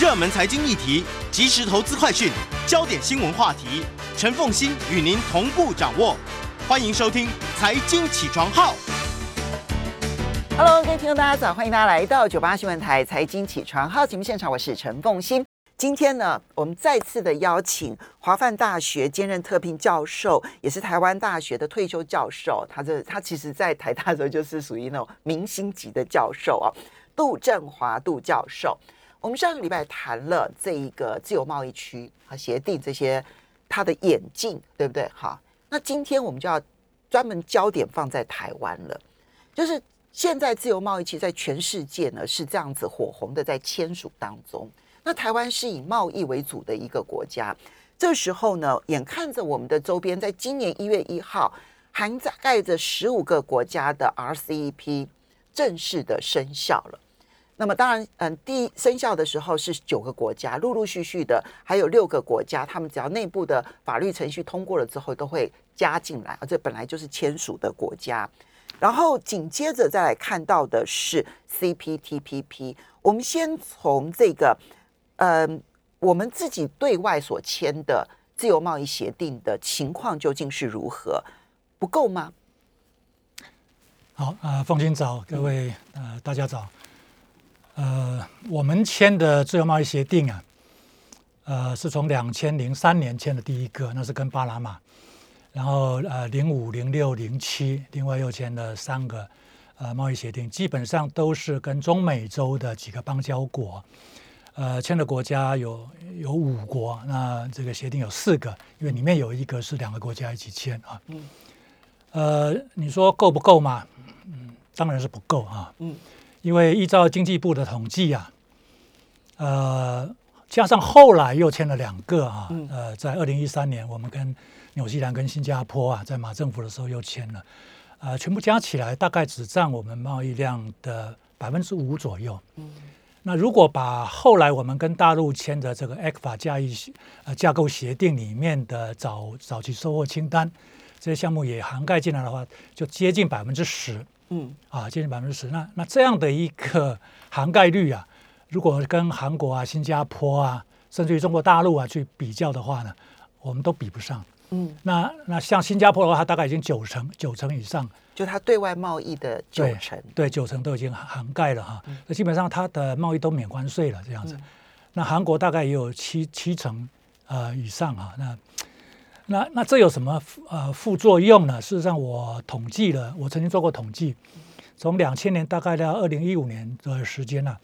热门财经议题、即时投资快讯、焦点新闻话题，陈凤欣与您同步掌握。欢迎收听《财经起床号》。Hello，各位听众大家早，欢迎大家来到九八新闻台财经起床号节目现场，我是陈凤欣。今天呢，我们再次的邀请华范大学兼任特聘教授，也是台湾大学的退休教授。他这他其实在台大的时候就是属于那种明星级的教授啊，杜振华杜教授。我们上个礼拜谈了这一个自由贸易区和协定这些它的演进，对不对？好，那今天我们就要专门焦点放在台湾了，就是现在自由贸易区在全世界呢是这样子火红的在签署当中。那台湾是以贸易为主的一个国家，这时候呢，眼看着我们的周边在今年一月一号，涵盖着十五个国家的 RCEP 正式的生效了。那么当然，嗯，第一生效的时候是九个国家，陆陆续续的还有六个国家，他们只要内部的法律程序通过了之后，都会加进来，而这本来就是签署的国家。然后紧接着再来看到的是 CPTPP，我们先从这个，嗯，我们自己对外所签的自由贸易协定的情况究竟是如何？不够吗？好，呃，凤清早，各位呃，大家早。呃，我们签的自由贸易协定啊，呃，是从两千零三年签的第一个，那是跟巴拿马，然后呃，零五、零六、零七，另外又签了三个呃贸易协定，基本上都是跟中美洲的几个邦交国，呃，签的国家有有五国，那这个协定有四个，因为里面有一个是两个国家一起签啊。嗯。呃，你说够不够嘛？嗯，当然是不够啊。嗯。因为依照经济部的统计啊，呃，加上后来又签了两个啊，嗯呃，在二零一三年，我们跟纽西兰跟新加坡啊，在马政府的时候又签了，呃，全部加起来大概只占我们贸易量的百分之五左右。嗯那如果把后来我们跟大陆签的这个 ECFA 架议呃架构协定里面的早早期收获清单这些项目也涵盖进来的话，就接近百分之十。嗯啊，接近百分之十。那那这样的一个涵盖率啊，如果跟韩国啊、新加坡啊，甚至于中国大陆啊去比较的话呢，我们都比不上。嗯，那那像新加坡的话，它大概已经九成九成以上，就它对外贸易的九成。对，九成都已经涵涵盖了哈。那、基本上它的贸易都免关税了，这样子。嗯那韩国大概也有七七成呃以上啊。那那那这有什么呃副作用呢？事实上，我统计了，我曾经做过统计，从两千年大概到二零一五年的时间呢、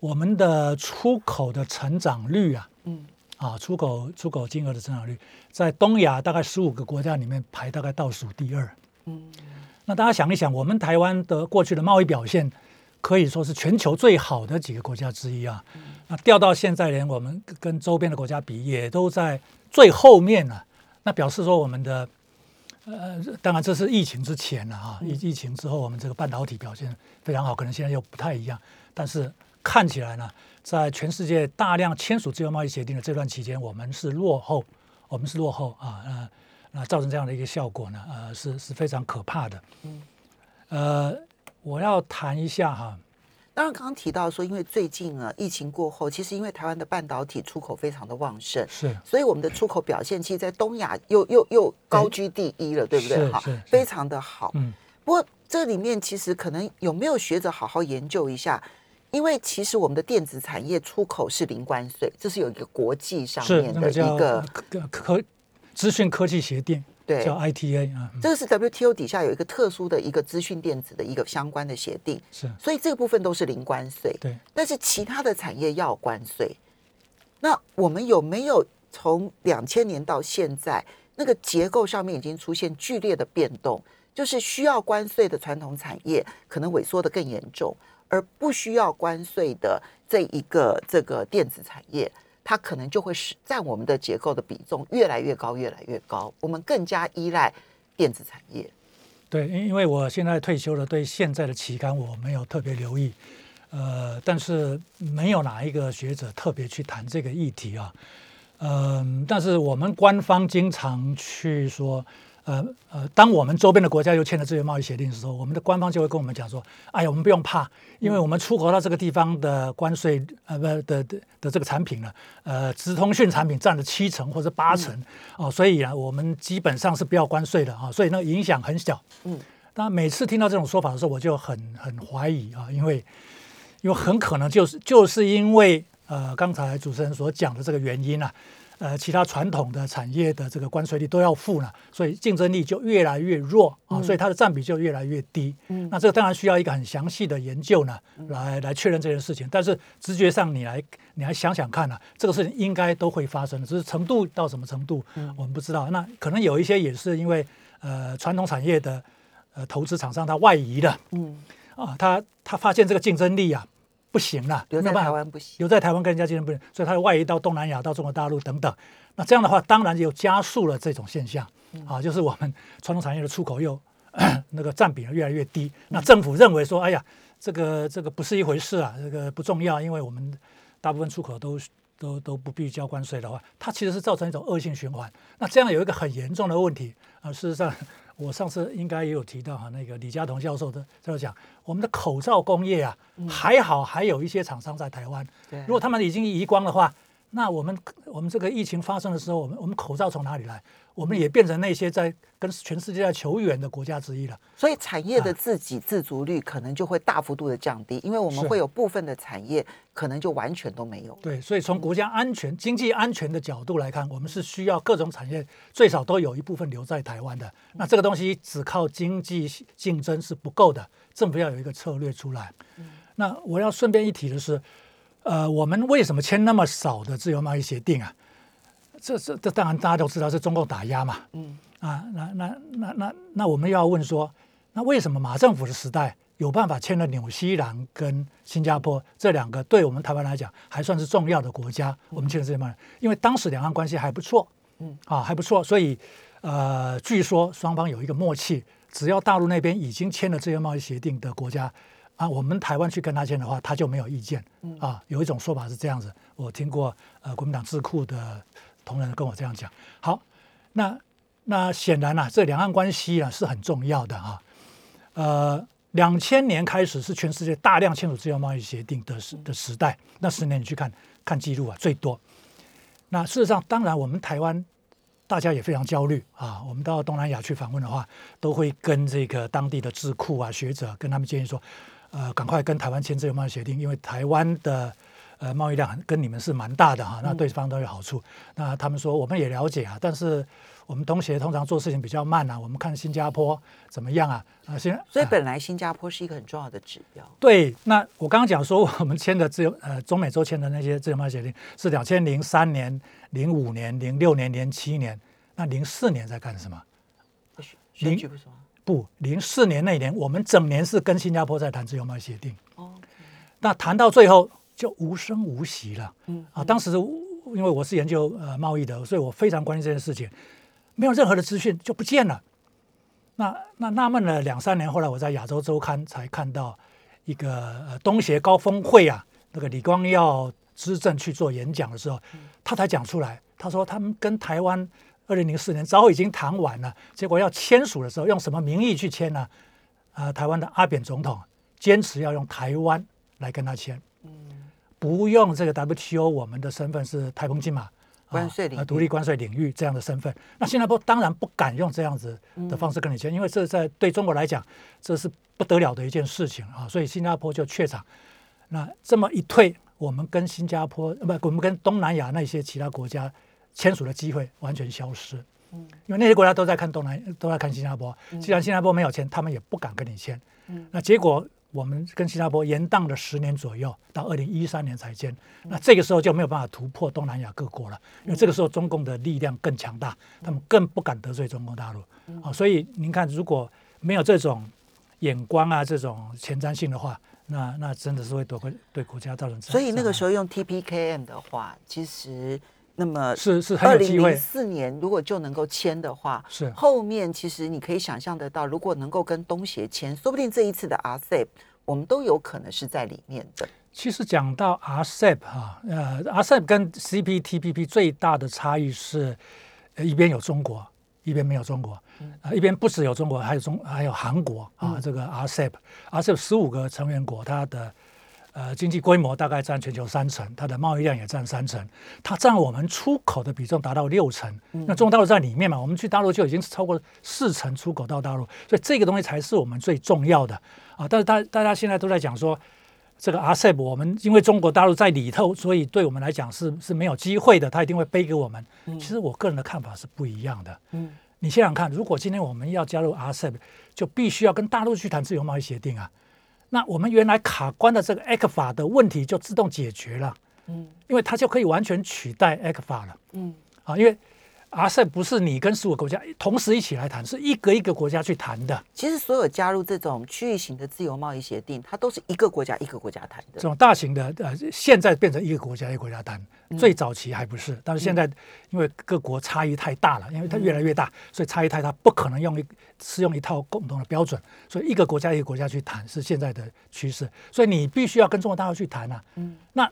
我们的出口的成长率啊，嗯啊，出口出口金额的增长率，在东亚大概十五个国家里面排大概倒数第二。嗯那大家想一想，我们台湾的过去的贸易表现，可以说是全球最好的几个国家之一啊。那掉到现在，连我们跟周边的国家比，也都在最后面了、那表示说我们的，呃，当然这是疫情之前了啊，疫疫情之后，我们这个半导体表现非常好，可能现在又不太一样。但是看起来呢，在全世界大量签署自由贸易协定的这段期间，我们是落后，我们是落后啊，那那造成这样的一个效果呢，呃，是是非常可怕的。嗯呃，我要谈一下哈，当然，刚刚提到说，因为最近啊，疫情过后，其实因为台湾的半导体出口非常的旺盛，是所以我们的出口表现，其实，在东亚又又又高居第一了，对不对？哈非常的好。嗯不过这里面其实可能有没有学者好好研究一下？因为其实我们的电子产业出口是零关税，这是有一个国际上面的一个科资讯科技协定，对叫 ITA 啊，嗯这个是 WTO 底下有一个特殊的一个资讯电子的一个相关的协定，是所以这个部分都是零关税。对，但是其他的产业要关税。那我们有没有从两千年到现在，那个结构上面已经出现剧烈的变动？就是需要关税的传统产业可能萎缩的更严重，而不需要关税的这一个这个电子产业，它可能就会使占我们的结构的比重越来越高，越来越高。我们更加依赖电子产业。对，因因为我现在退休了，对现在的期刊我没有特别留意，呃，但是没有哪一个学者特别去谈这个议题啊，嗯、但是我们官方经常去说，呃呃，当我们周边的国家又签了自由贸易协定的时候，我们的官方就会跟我们讲说：“哎呀，我们不用怕，因为我们出口到这个地方的关税呃不的的的这个产品呢，呃，直通讯产品占了七成或者八成哦，所以啊，我们基本上是不要关税的啊，所以那影响很小。”嗯，那每次听到这种说法的时候，我就很很怀疑啊，因为因为很可能就是就是因为呃刚才主持人所讲的这个原因啊。呃，其他传统的产业的这个关税率都要付呢，所以竞争力就越来越弱啊，所以它的占比就越来越低。嗯，那这个当然需要一个很详细的研究呢，来来确认这件事情。但是直觉上，你来你来想想看呢，这个事情应该都会发生的，只是程度到什么程度，我们不知道。那可能有一些也是因为呃传统产业的呃投资厂商它外移了，嗯，啊，他他发现这个竞争力啊。不行了，留在台湾不行，留在台湾跟人家竞争不行，所以它外移到东南亚、到中国大陆等等。那这样的话，当然就加速了这种现象啊，就是我们传统产业的出口又 那个占比越来越低。那政府认为说，哎呀，这个这个不是一回事啊，这个不重要，因为我们大部分出口都都都不必交关税的话，它其实是造成一种恶性循环。那这样有一个很严重的问题啊，事实上。我上次应该也有提到哈，那个李嘉彤教授的在讲，我们的口罩工业啊，还好还有一些厂商在台湾。如果他们已经移光的话，那我们我们这个疫情发生的时候，我们我们口罩从哪里来？我们也变成那些在跟全世界在求援的国家之一了。所以产业的自给自足率可能就会大幅度的降低，因为我们会有部分的产业可能就完全都没有。对，所以从国家安全、经济安全的角度来看，我们是需要各种产业最少都有一部分留在台湾的。那这个东西只靠经济竞争是不够的，政府要有一个策略出来。那我要顺便一提的是。呃，我们为什么签那么少的自由贸易协定啊？这这这当然大家都知道是中共打压嘛。嗯啊，那那那那那我们要问说，那为什么马政府的时代有办法签了纽西兰跟新加坡这两个对我们台湾来讲还算是重要的国家？我们签了这些贸易，因为当时两岸关系还不错，嗯啊还不错，所以呃，据说双方有一个默契，只要大陆那边已经签了自由贸易协定的国家。啊，我们台湾去跟他签的话，他就没有意见。啊，有一种说法是这样子，我听过呃国民党智库的同仁跟我这样讲。好，那那显然呢，这两岸关系啊是很重要的啊。呃，两千年开始是全世界大量签署自由贸易协定的时的时代，那十年你去看看记录啊，最多。那事实上，当然我们台湾大家也非常焦虑啊。我们到东南亚去访问的话，都会跟这个当地的智库啊学者跟他们建议说。呃，赶快跟台湾签自由贸易协定，因为台湾的呃贸易量跟你们是蛮大的哈，那对方都有好处。那他们说我们也了解啊，但是我们东协通常做事情比较慢啊，我们看新加坡怎么样啊？啊，新所以本来新加坡是一个很重要的指标。对，那我刚刚讲说我们签的自由呃中美洲签的那些自由贸易协定是两千零三年、零五年、零六年、零七年，那零四年在干什么？选举不是吗？不，零四年那年，我们整年是跟新加坡在谈自由贸易协定。哦，那谈到最后就无声无息了。嗯啊，当时因为我是研究呃贸易的，所以我非常关心这件事情，没有任何的资讯就不见了。那那纳闷了两三年，后来我在亚洲周刊才看到一个呃东协高峰会啊，那个李光耀执政去做演讲的时候，他才讲出来，他说他们跟台湾。二零零四年早已经谈完了，结果要签署的时候，用什么名义去签呢？啊，台湾的阿扁总统坚持要用台湾来跟他签，嗯，不用这个 WTO，我们的身份是台风金马关税领独立关税领域这样的身份。那新加坡当然不敢用这样子的方式跟你签，因为这在对中国来讲，这是不得了的一件事情啊，所以新加坡就怯场。那这么一退，我们跟新加坡不，我们跟东南亚那些其他国家。签署的机会完全消失，嗯，因为那些国家都在看东南，都在看新加坡。既然新加坡没有签，他们也不敢跟你签。嗯，那结果我们跟新加坡延宕了十年左右，到二零一三年才签。那这个时候就没有办法突破东南亚各国了，因为这个时候中共的力量更强大，他们更不敢得罪中国大陆。啊，所以您看，如果没有这种眼光啊，这种前瞻性的话，那那真的是会对国对国家造成。所以那个时候用 TPKM 的话，其实。那么是是很有机会。四年如果就能够签的话，是。后面其实你可以想象得到，如果能够跟东协签，说不定这一次的 RCEP 我们都有可能是在里面的。其实讲到 RCEP 哈，呃，RCEP 跟 CPTPP 最大的差异是，一边有中国，一边没有中国，啊，一边不只有中国，还有中还有韩国啊，这个 RCEP，RCEP 十五个成员国，它的呃经济规模大概占全球三成，它的贸易量也占三成，它占我们出口的比重达到六成。那中国大陆在里面嘛，我们去大陆就已经超过四成出口到大陆，所以这个东西才是我们最重要的啊。但是大大家现在都在讲说。这个 RCEP 我们因为中国大陆在里头，所以对我们来讲是是没有机会的，他一定会背给我们。其实我个人的看法是不一样的。嗯，你想想看，如果今天我们要加入 RCEP，就必须要跟大陆去谈自由贸易协定啊。那我们原来卡关的这个 ECFA 的问题就自动解决了。嗯，因为它就可以完全取代 ECFA 了。嗯，啊，因为。RCEP 不是你跟十五个国家同时一起来谈，是一个一个国家去谈的。其实所有加入这种区域型的自由贸易协定，它都是一个国家一个国家谈的。这种大型的，呃，现在变成一个国家一个国家谈，最早期还不是。但是现在因为各国差异太大了，因为它越来越大，所以差异太大，不可能用一适用一套共同的标准，所以一个国家一个国家去谈是现在的趋势。所以你必须要跟中国大陆去谈啊。嗯。那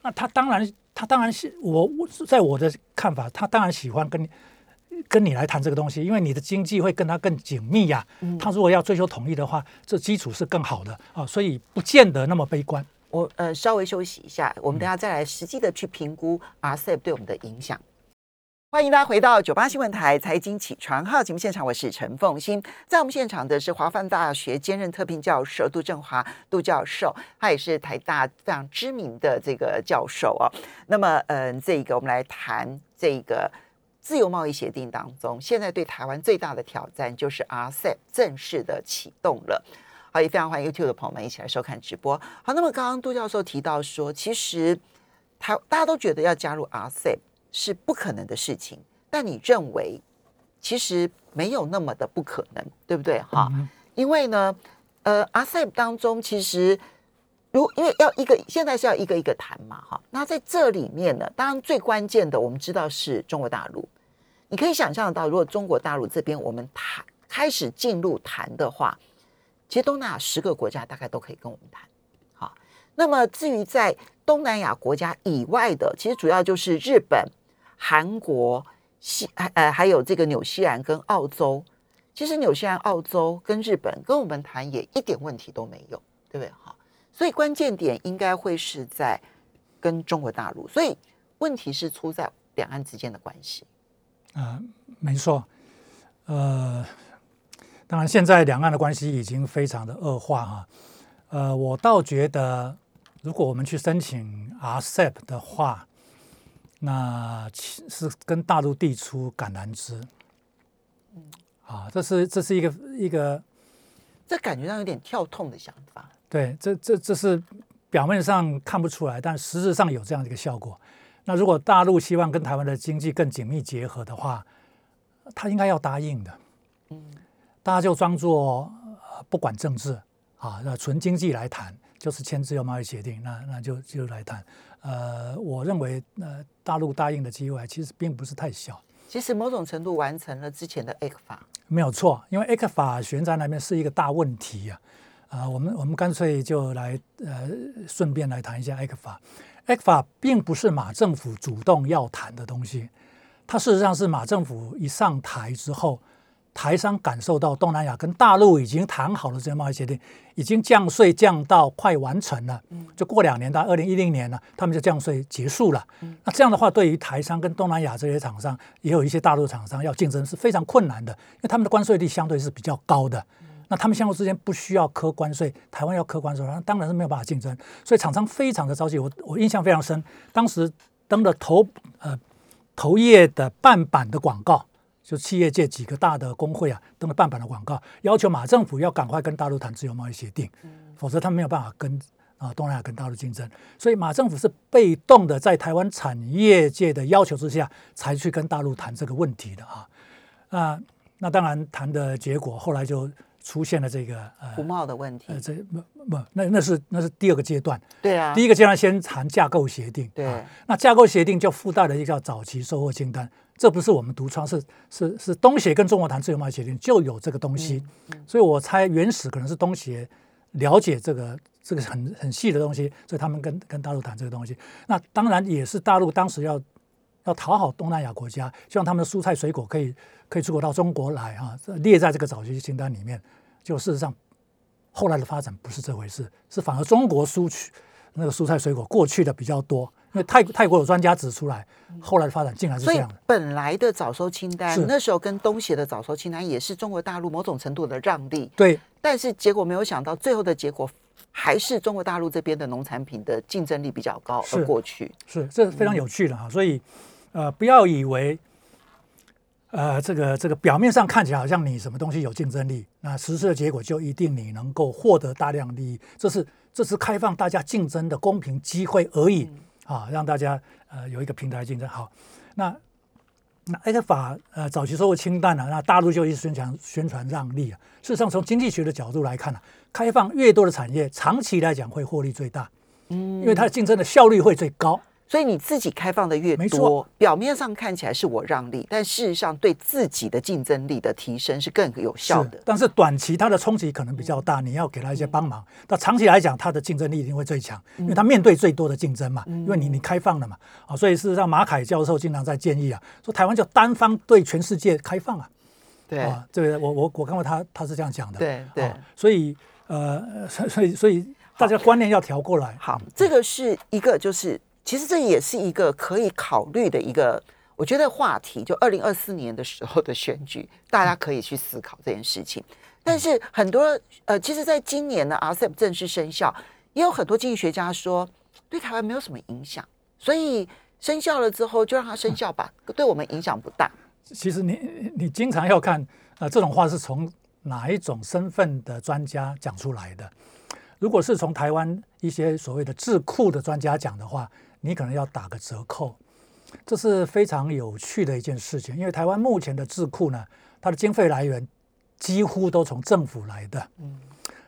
那他当然。他当然是我，我在我的看法，他当然喜欢跟你跟你来谈这个东西，因为你的经济会跟他更紧密呀。他如果要追求统一的话，这基础是更好的啊，所以不见得那么悲观。我呃稍微休息一下，我们等下再来实际的去评估 RCEP 对我们的影响。欢迎大家回到九八新闻台财经起床号节目现场，我是陈凤欣。在我们现场的是华范大学兼任特聘教授杜振华杜教授，他也是台大非常知名的这个教授哦。那么，嗯，这个我们来谈这个自由贸易协定当中，现在对台湾最大的挑战就是 RCEP 正式的启动了。好，也非常欢迎 YouTube 的朋友们一起来收看直播。好，那么刚刚杜教授提到说，其实台大家都觉得要加入 RCEP。是不可能的事情，但你认为其实没有那么的不可能，对不对？哈，因为呢，呃，RCEP 当中其实如因为要一个现在是要一个一个谈嘛，哈，那在这里面呢，当然最关键的我们知道是中国大陆。你可以想象到，如果中国大陆这边我们谈开始进入谈的话，其实东南亚十个国家大概都可以跟我们谈。好，那么至于在东南亚国家以外的，其实主要就是日本。韩国、西还呃还有这个纽西兰跟澳洲，其实纽西兰、澳洲跟日本跟我们谈也一点问题都没有，对不对？哈，所以关键点应该会是在跟中国大陆，所以问题是出在两岸之间的关系。啊，没错，呃，当然现在两岸的关系已经非常的恶化哈，呃，我倒觉得如果我们去申请 RCEP 的话。那是跟大陆递出橄榄枝，嗯，啊，这是这是一个一个，这感觉上有点跳痛的想法。对，这这这是表面上看不出来，但实质上有这样的一个效果。那如果大陆希望跟台湾的经济更紧密结合的话，他应该要答应的。嗯，大家就装作不管政治啊，那纯经济来谈，就是签自由贸易协定，那那就就来谈。呃，我认为呃，大陆答应的机会其实并不是太小。其实某种程度完成了之前的 A 克法，没有错，因为 A 克法悬在那边是一个大问题呀。啊，我们我们干脆就来呃，顺便来谈一下 A 克法。A 克法并不是马政府主动要谈的东西，它事实上是马政府一上台之后。台商感受到东南亚跟大陆已经谈好了这些贸易协定，已经降税降到快完成了，就过两年到二零一零年了，他们就降税结束了。那这样的话，对于台商跟东南亚这些厂商，也有一些大陆厂商要竞争是非常困难的，因为他们的关税率相对是比较高的。那他们相互之间不需要科关税，台湾要科关税，那当然是没有办法竞争，所以厂商非常的着急。我我印象非常深，当时登了头呃头页的半版的广告。就企业界几个大的工会啊，登了半版的广告，要求马政府要赶快跟大陆谈自由贸易协定，否则他没有办法跟啊东南亚跟大陆竞争。所以马政府是被动的，在台湾产业界的要求之下，才去跟大陆谈这个问题的啊。那那当然谈的结果，后来就出现了这个呃服贸的问题。呃，这不不，那那是那是第二个阶段。对啊，第一个阶段先谈架构协定。对，那架构协定就附带了一个叫早期收获清单。这不是我们独创，是是是东协跟中国谈自由贸易协定就有这个东西，所以我猜原始可能是东协了解这个这个很很细的东西，所以他们跟跟大陆谈这个东西。那当然也是大陆当时要要讨好东南亚国家，希望他们的蔬菜水果可以可以出口到中国来啊，列在这个早期清单里面。就事实上，后来的发展不是这回事，是反而中国输取那个蔬菜水果过去的比较多。因为泰泰国有专家指出来，后来的发展竟然是这样的。本来的早收清单那时候跟东协的早收清单也是中国大陆某种程度的让利，对，但是结果没有想到，最后的结果还是中国大陆这边的农产品的竞争力比较高而过去。是这非常有趣的哈。所以呃，不要以为呃这个这个表面上看起来好像你什么东西有竞争力，那实施的结果就一定你能够获得大量利益。这是这是开放大家竞争的公平机会而已。啊，让大家呃有一个平台竞争好。那那 A 克法呃早期收购清淡啊，那大陆就一直宣传宣传让利啊。事实上，从经济学的角度来看呢、开放越多的产业，长期来讲会获利最大，嗯因为它的竞争的效率会最高。所以你自己开放的越多，表面上看起来是我让利，但事实上对自己的竞争力的提升是更有效的。是。但是短期它的冲击可能比较大，你要给他一些帮忙。但长期来讲，它的竞争力一定会最强，因为它面对最多的竞争嘛，因为你你开放了嘛，啊，所以事实上马凯教授经常在建议啊，说台湾就单方对全世界开放啊，对。啊，这个我我我看过他他是这样讲的，对对。啊所以呃，所以所以所以大家观念要调过来，好，这个是一个，就是其实这也是一个可以考虑的一个，我觉得话题。就二零二四年的时候的选举，大家可以去思考这件事情。但是很多呃，其实在今年呢，RCEP 正式生效，也有很多经济学家说对台湾没有什么影响，所以生效了之后就让它生效吧，对我们影响不大。其实你你经常要看，呃，这种话是从哪一种身份的专家讲出来的。如果是从台湾一些所谓的智库的专家讲的话，你可能要打个折扣。这是非常有趣的一件事情，因为台湾目前的智库呢，它的经费来源几乎都从政府来的，嗯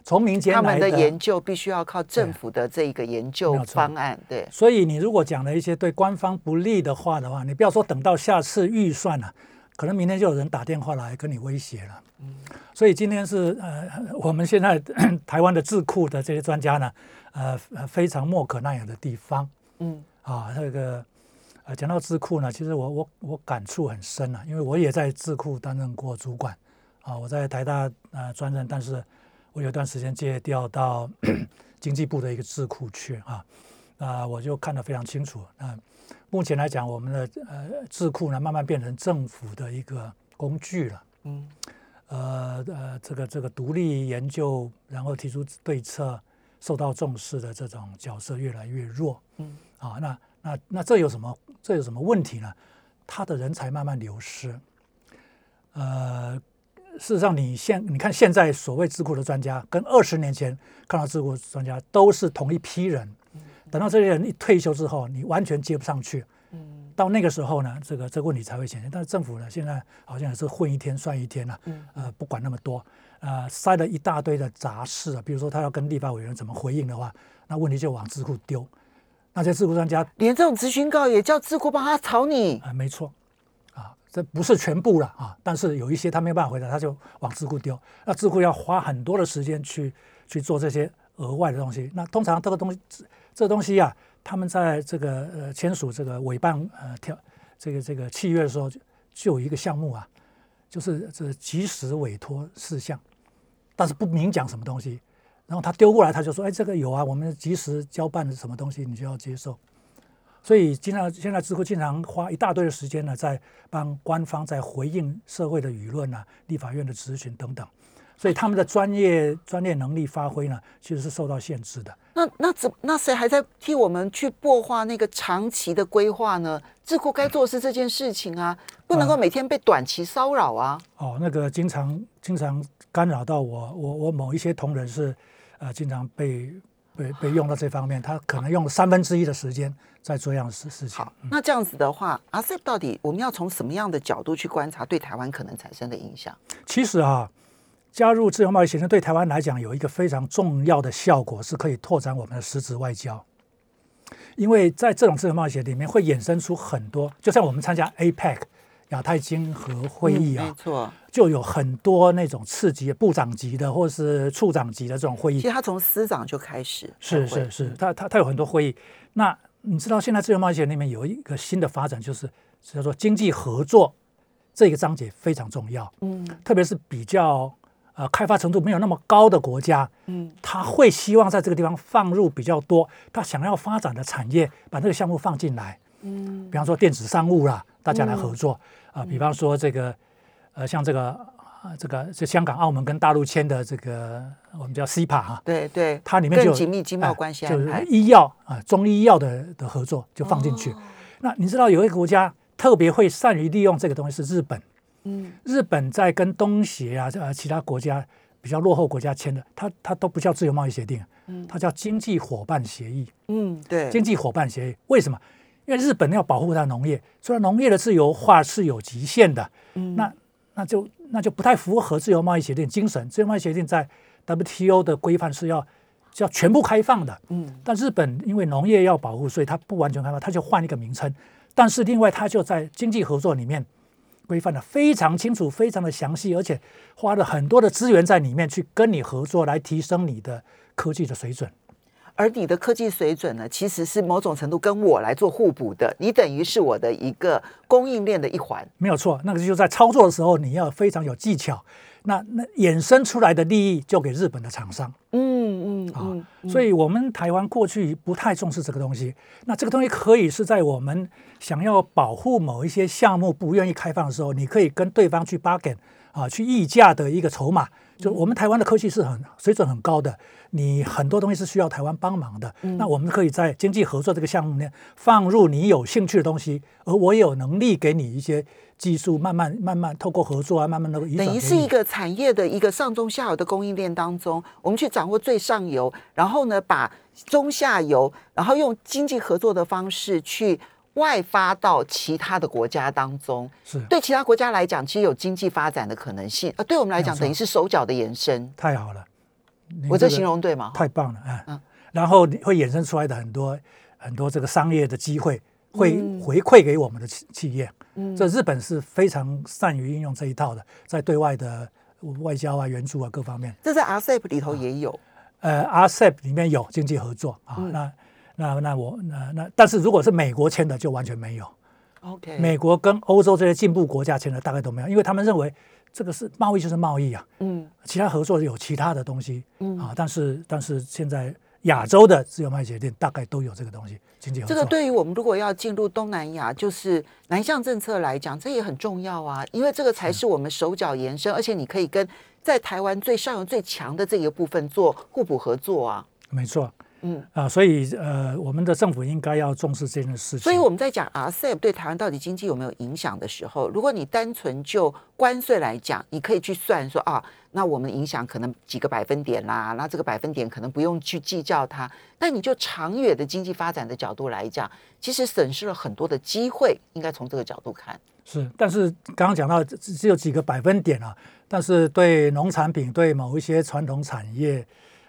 从民间他们的。研究必须要靠政府的这一个研究方案，对，所以你如果讲了一些对官方不利的话的话，你不要说等到下次预算了、可能明天就有人打电话来跟你威胁了。所以今天是呃，我们现在 台湾的智库的这些专家呢，呃，呃非常莫可奈何的地方嗯啊，那个呃，讲到智库呢，其实我我我感触很深啊，因为我也在智库担任过主管啊，我在台大呃专任，但是我有段时间借调到 经济部的一个智库去啊，啊，我就看得非常清楚。啊目前来讲，我们的呃智库呢，慢慢变成政府的一个工具了。嗯呃呃，这个这个独立研究，然后提出对策，受到重视的这种角色越来越弱。嗯啊，那那那这有什么这有什么问题呢？他的人才慢慢流失。呃，事实上，你现你看现在所谓智库的专家，跟二十年前看到智库专家都是同一批人。等到这些人一退休之后，你完全接不上去。嗯到那个时候呢，这个这个问题才会显现。但是政府呢，现在好像也是混一天算一天了、嗯呃，不管那么多，呃，塞了一大堆的杂事啊，比如说他要跟立法委员怎么回应的话，那问题就往智库丢。那些智库专家连这种咨询稿也叫智库帮他炒你，啊、没错，啊，这不是全部了啊，但是有一些他没有办法回答，他就往智库丢。那智库要花很多的时间去去做这些额外的东西。那通常这个东西，这这东西啊，他们在这个呃签署这个委办呃条这个这个契约的时候就，就有一个项目啊，就是这及时委托事项，但是不明讲什么东西。然后他丢过来，他就说：“哎，这个有啊，我们及时交办的什么东西，你就要接受。”所以经常现在智库经常花一大堆的时间呢，在帮官方在回应社会的舆论呐、立法院的咨询等等，所以他们的专业专业能力发挥呢，其实是受到限制的。那那怎那谁还在替我们去擘画那个长期的规划呢？智库该做的是这件事情啊，不能够每天被短期骚扰啊。哦，那个经常经常干扰到我，我我某一些同仁是呃经常被被被用到这方面，他可能用了三分之一的时间在做这样的事事情。好，那这样子的话，RCEP 到底我们要从什么样的角度去观察对台湾可能产生的影响？其实啊，加入自由贸易协定对台湾来讲有一个非常重要的效果，是可以拓展我们的实质外交。因为在这种自由贸易协定里面会衍生出很多，就像我们参加 APEC 亚太经合会议啊，嗯没错。就有很多那种次级、部长级的或是处长级的这种会议其，实他从司长就开始，是是是，他他他有很多会议。那你知道现在自由贸易协定里面有一个新的发展，就是叫做经济合作这个章节非常重要，嗯特别是比较呃开发程度没有那么高的国家，嗯他会希望在这个地方放入比较多他想要发展的产业，把这个项目放进来。嗯比方说电子商务啦，大家来合作啊、比方说这个呃，像这个呃这个这香港、澳门跟大陆签的这个我们叫 CPA 哈、对对，它里面就紧密经贸哎关系就是。医药啊、中医药的的合作就放进去。哦那你知道有一个国家特别会善于利用这个东西是日本。嗯日本在跟东协啊呃其他国家比较落后国家签的，它它都不叫自由贸易协定，它叫经济伙伴协议。嗯，对，经济伙伴协议为什么？因为日本要保护它农业，虽然农业的自由化是有极限的，嗯那那就那就不太符合自由贸易协定精神。自由贸易协定在 WTO 的规范是要是要全部开放的，嗯但日本因为农业要保护，所以它不完全开放，它就换一个名称。但是另外，它就在经济合作里面规范的非常清楚、非常的详细，而且花了很多的资源在里面去跟你合作，来提升你的科技的水准。而你的科技水准呢，其实是某种程度跟我来做互补的，你等于是我的一个供应链的一环。没有错，那个就在操作的时候，你要非常有技巧。那那衍生出来的利益就给日本的厂商嗯嗯啊，嗯，所以我们台湾过去不太重视这个东西。那这个东西可以是在我们想要保护某一些项目不愿意开放的时候，你可以跟对方去 bargain 啊，去议价的一个筹码。就我们台湾的科技是很水准很高的，你很多东西是需要台湾帮忙的。那我们可以在经济合作这个项目里面放入你有兴趣的东西，而我也有能力给你一些技术，慢慢慢慢透过合作啊，慢慢的移转给你。等于是一个产业的一个上中下游的供应链当中，我们去掌握最上游，然后呢，把中下游，然后用经济合作的方式去外发到其他的国家当中。是对其他国家来讲，其实有经济发展的可能性，呃，对我们来讲，等于是手脚的延伸。太好了，你我这形容对吗？太棒了，哎，嗯然后你会衍生出来的很多很多这个商业的机会，会嗯回馈给我们的企企业。嗯这日本是非常善于运用这一套的，在对外的外交啊、援助啊各方面。这在 RCEP 里头也有。呃，RCEP 里面有经济合作啊，嗯那那那我那那，但是如果是美国签的，就完全没有。OK，美国跟欧洲这些进步国家签的大概都没有，因为他们认为这个是贸易就是贸易啊，嗯其他合作有其他的东西嗯啊，但是但是现在亚洲的自由贸易协定大概都有这个东西，经济合作。这个对于我们如果要进入东南亚，就是南向政策来讲，这也很重要啊，因为这个才是我们手脚延伸，而且你可以跟在台湾最上游最强的这个部分做互补合作啊。没错嗯，啊，所以呃，我们的政府应该要重视这件事情。所以我们在讲 RCEP 对台湾到底经济有没有影响的时候，如果你单纯就关税来讲，你可以去算说啊，那我们影响可能几个百分点啦，那这个百分点可能不用去计较它。但你就长远的经济发展的角度来讲，其实损失了很多的机会，应该从这个角度看。是，但是刚刚讲到只只有几个百分点啊，但是对农产品、对某一些传统产业。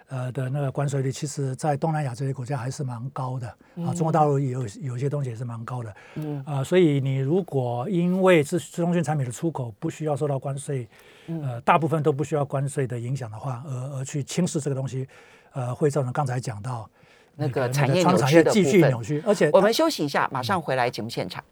呃的那个关税率，其实在东南亚这些国家还是蛮高的啊，中国大陆也有有些东西也是蛮高的，嗯。啊，所以你如果因为自自通讯产品的出口不需要受到关税，呃，大部分都不需要关税的影响的话，而而去轻视这个东西，呃，会造成刚才讲到那个产业扭曲的部分续扭曲，而且我们休息一下，马上回来节目现场。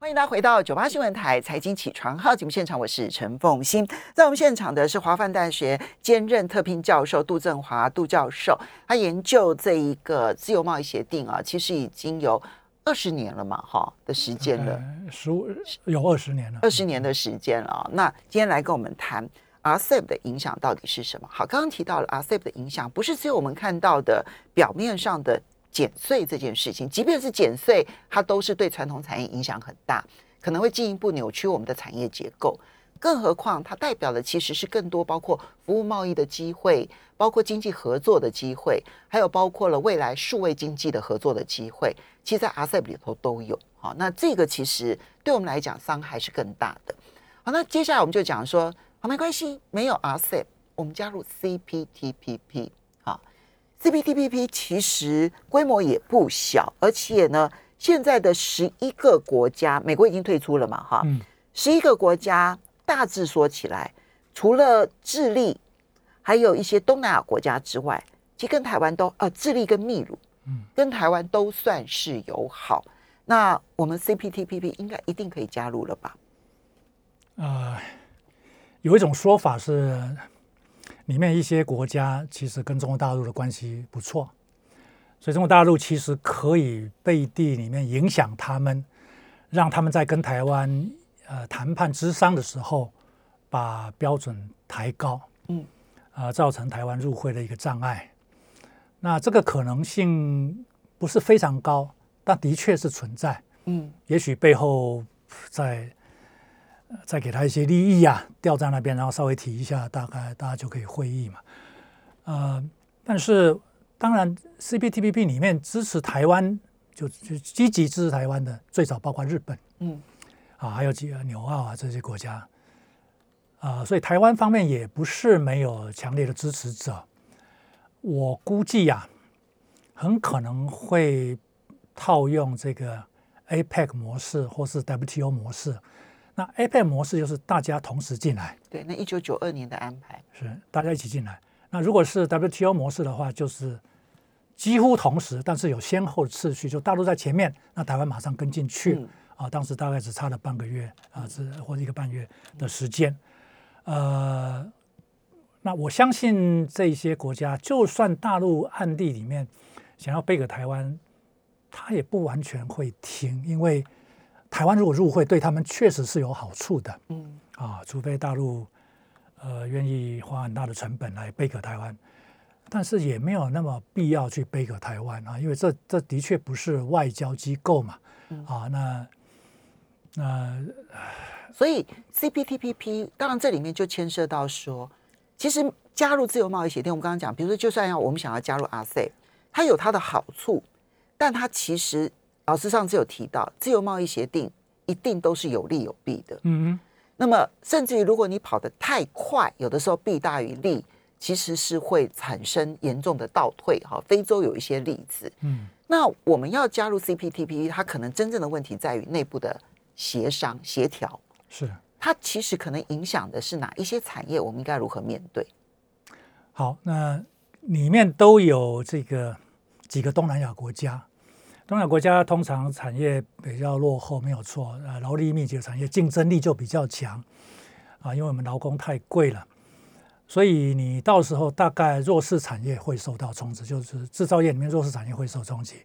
欢迎大家回到九八新闻台财经起床号节目现场，我是陈凤欣。在我们现场的是华范大学兼任特聘教授杜振华杜教授，他研究这一个自由贸易协定啊，其实已经有二十年了嘛，哈的时间了，呃十五有二十年了，二十年的时间了啊。那今天来跟我们谈 RCEP 的影响到底是什么？好，刚刚提到了 RCEP 的影响，不是只有我们看到的表面上的减税这件事情，即便是减税，它都是对传统产业影响很大，可能会进一步扭曲我们的产业结构。更何况，它代表的其实是更多包括服务贸易的机会，包括经济合作的机会，还有包括了未来数位经济的合作的机会。其实，在 RCEP 里头都有。好，那这个其实对我们来讲伤害是更大的。好，那接下来我们就讲说，好，没关系，没有 RCEP，我们加入 CPTPP。好，CPTPP 其实规模也不小，而且呢，现在的十一个国家，美国已经退出了嘛，哈，嗯，十一个国家大致说起来，除了智利，还有一些东南亚国家之外，其实跟台湾都呃，智利跟秘鲁跟台湾都算是友好。那我们 CPTPP 应该一定可以加入了吧？呃，有一种说法是，里面一些国家其实跟中国大陆的关系不错，所以中国大陆其实可以背地里面影响他们，让他们在跟台湾呃谈判之商的时候，把标准抬高，嗯，啊、造成台湾入会的一个障碍。那这个可能性不是非常高，但的确是存在。嗯也许背后再呃再给他一些利益啊，吊在那边，然后稍微提一下，大概大家就可以会议嘛。呃，但是当然，CPTPP 里面支持台湾，就就积极支持台湾的，最早包括日本嗯啊，还有几个纽澳啊这些国家啊，所以台湾方面也不是没有强烈的支持者。我估计呀、很可能会套用这个 APEC 模式或是 WTO 模式。那 APEC 模式就是大家同时进来，对，那一九九二年的安排，是大家一起进来。那如果是 WTO 模式的话，就是几乎同时，但是有先后次序，就大陆在前面，那台湾马上跟进去。嗯啊，当时大概只差了半个月啊，是或者一个半月的时间。呃，那我相信这些国家，就算大陆暗地里面想要背给台湾，他也不完全会听，因为台湾如果入会，对他们确实是有好处的。嗯。啊，除非大陆呃愿意花很大的成本来背给台湾。但是也没有那么必要去背给台湾啊，因为这这的确不是外交机构嘛，啊，那那所以 CPTPP 当然这里面就牵涉到说，其实加入自由贸易协定，我们刚刚讲，比如说就算要我们想要加入 RCEP，它有它的好处，但它其实老师上次有提到，自由贸易协定一定都是有利有弊的。嗯那么甚至于如果你跑得太快，有的时候弊大于利，其实是会产生严重的倒退。哈，非洲有一些例子。嗯那我们要加入 CPTPP，它可能真正的问题在于内部的协商协调。是它其实可能影响的是哪一些产业，我们应该如何面对？好，那里面都有这个几个东南亚国家，东南亚国家通常产业比较落后，没有错，呃，劳力密集的产业竞争力就比较强啊，因为我们劳工太贵了，所以你到时候大概弱势产业会受到冲击，就是制造业里面弱势产业会受冲击，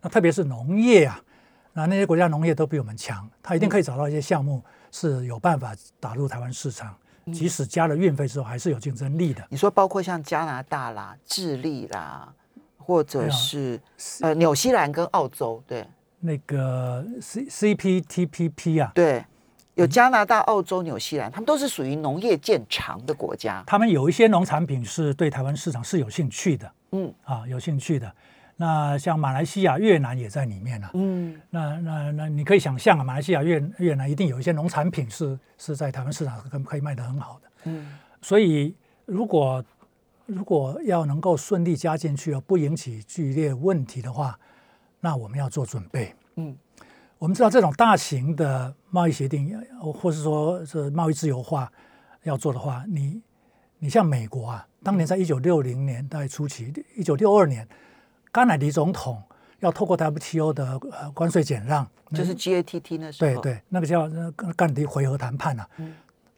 那特别是农业啊，那那些国家农业都比我们强，它一定可以找到一些项目是有办法打入台湾市场，即使加了运费之后，还是有竞争力的。你说包括像加拿大啦、智利啦，或者是呃纽西兰跟澳洲，对那个 C CPTPP 啊，对，嗯有加拿大、澳洲、纽西兰，他们都是属于农业见长的国家。他们有一些农产品是对台湾市场是有兴趣的嗯啊，有兴趣的。那像马来西亚、越南也在里面啊。嗯那那那你可以想象啊，马来西亚、越越南一定有一些农产品是是在台湾市场可可以卖得很好的。嗯所以如果如果要能够顺利加进去而不引起剧烈问题的话，那我们要做准备。嗯我们知道这种大型的贸易协定，呃或是说是贸易自由化要做的话，你你像美国啊，当年在一九六零年代初期，一九六二年，甘乃迪总统要透过 WTO 的呃关税减让，就是 GATT 那时候。对对，那个叫呃甘乃迪回合谈判啊，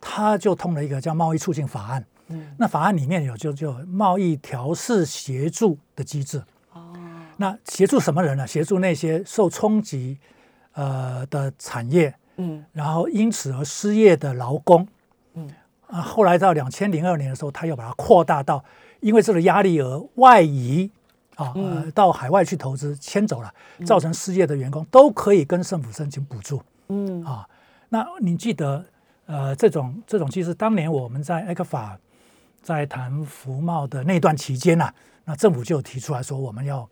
他就通了一个叫贸易促进法案。嗯那法案里面有就就贸易调试协助的机制。哦那协助什么人呢？协助那些受冲击呃的产业，嗯然后因此而失业的劳工。嗯啊，后来到两千零二年的时候，他又把它扩大到，因为这个压力而外移啊，呃嗯，到海外去投资迁走了，造成失业的员工都可以跟政府申请补助嗯啊。那你记得，呃，这种这种，其实当年我们在埃克法在谈服贸的那段期间呐、那政府就提出来说，我们要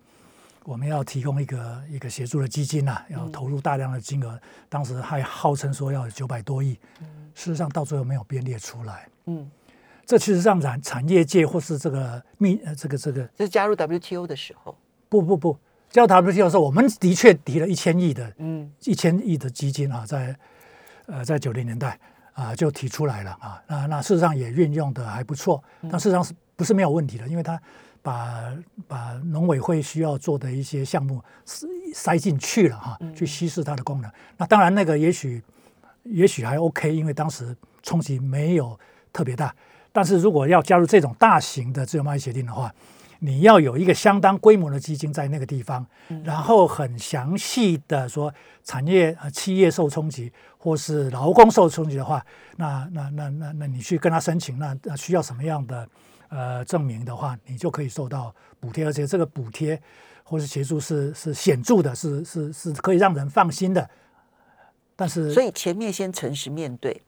我们要提供一个一个协助的基金呐、要投入大量的金额，当时还号称说要九百多亿，事实上到最后没有编列出来。嗯，这其实让产产业界或是这个密呃这个这个这是加入 WTO 的时候。不不不，加入 WTO 的时候，我们的确提了一千亿的嗯一千亿的基金啊，在呃在九零年代啊就提出来了啊，那那事实上也运用的还不错，但事实上是不是没有问题的？因为它把把农委会需要做的一些项目塞塞进去了哈，去稀释它的功能。那当然，那个也许也许还 OK，因为当时冲击没有特别大。但是如果要加入这种大型的自由贸易协定的话，你要有一个相当规模的基金在那个地方，然后很详细的说产业呃企业受冲击或是劳工受冲击的话，那那那那那你去跟他申请，那那需要什么样的呃证明的话，你就可以受到补贴，而且这个补贴或是协助是是显著的，是是是可以让人放心的。但是，所以前面先诚实面对。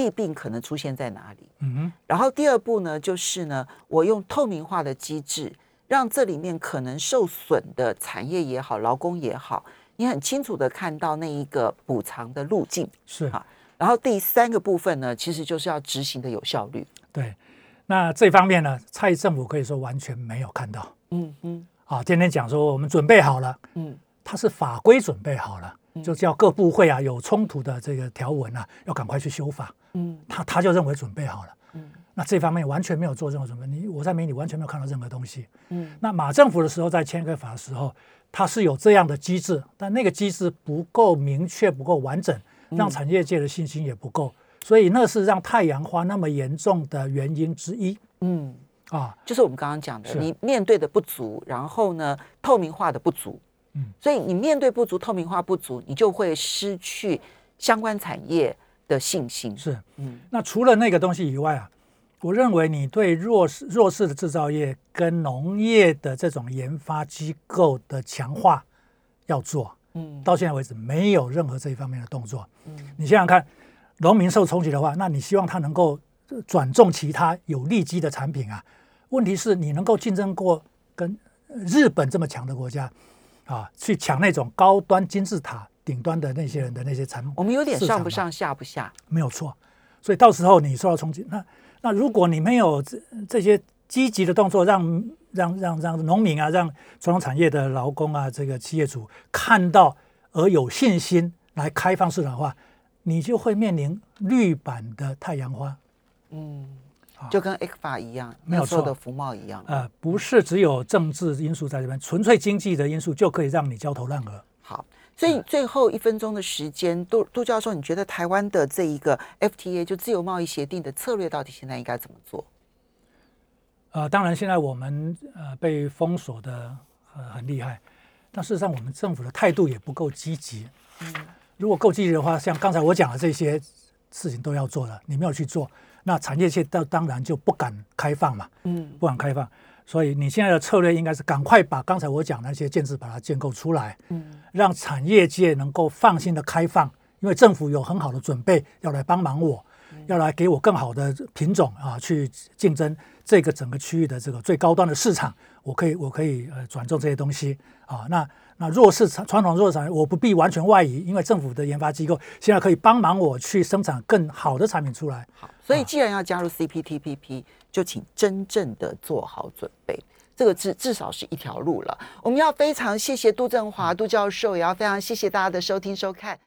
对，弊病可能出现在哪里？嗯哼，然后第二步呢，就是呢，我用透明化的机制，让这里面可能受损的产业也好，劳工也好，你很清楚的看到那一个补偿的路径。是啊然后第三个部分呢，其实就是要执行的有效率。对。那这方面呢，蔡政府可以说完全没有看到嗯嗯啊。天天讲说我们准备好了，嗯它是法规准备好了，就叫各部会啊有冲突的这个条文啊，要赶快去修法。嗯他他就认为准备好了。嗯那这方面完全没有做任何准备，你我在媒体完全没有看到任何东西。嗯那马政府的时候在签个法的时候，它是有这样的机制，但那个机制不够明确、不够完整，让产业界的信心也不够，所以那是让太阳花那么严重的原因之一嗯，啊。就是我们刚刚讲的，你面对的不足，然后呢，透明化的不足。嗯，所以你面对不足、透明化不足，你就会失去相关产业的信心。是，嗯那除了那个东西以外啊，我认为你对弱势弱势的制造业跟农业的这种研发机构的强化要做，嗯到现在为止没有任何这一方面的动作。嗯你想想看，农民受冲击的话，那你希望他能够呃转种其他有利基的产品啊？问题是你能够竞争过跟呃日本这么强的国家啊，去抢那种高端金字塔顶端的那些人的那些产品，我们有点上不上下不下。没有错。所以到时候你受到冲击，那那如果你没有这这些积极的动作，让让让让农民啊，让传统产业的劳工啊，这个企业主看到而有信心来开放市场的话，你就会面临绿版的太阳花。嗯啊，就跟 X 法一样，没有错那时候的福茂一样。呃，不是只有政治因素在这边，纯粹经济的因素就可以让你焦头烂额。好，所以最后一分钟的时间，杜杜教授，你觉得台湾的这一个 FTA 就自由贸易协定的策略到底现在应该怎么做？呃，当然现在我们呃被封锁的呃很厉害，但事实上我们政府的态度也不够积极。如果够积极的话，像刚才我讲的这些事情都要做了，你没有去做，那产业界当当然就不敢开放嘛，嗯不敢开放。所以你现在的策略应该是赶快把刚才我讲的那些建制把它建构出来，嗯让产业界能够放心的开放，因为政府有很好的准备要来帮忙我，要来给我更好的品种啊，去竞争这个整个区域的这个最高端的市场，我可以我可以呃转种这些东西啊。那那弱势产传统弱势产业，我不必完全外移，因为政府的研发机构现在可以帮忙我去生产更好的产品出来。好，所以既然要加入 CPTPP，就请真正的做好准备。这个至至少是一条路了。我们要非常谢谢杜振华杜教授，也要非常谢谢大家的收听收看。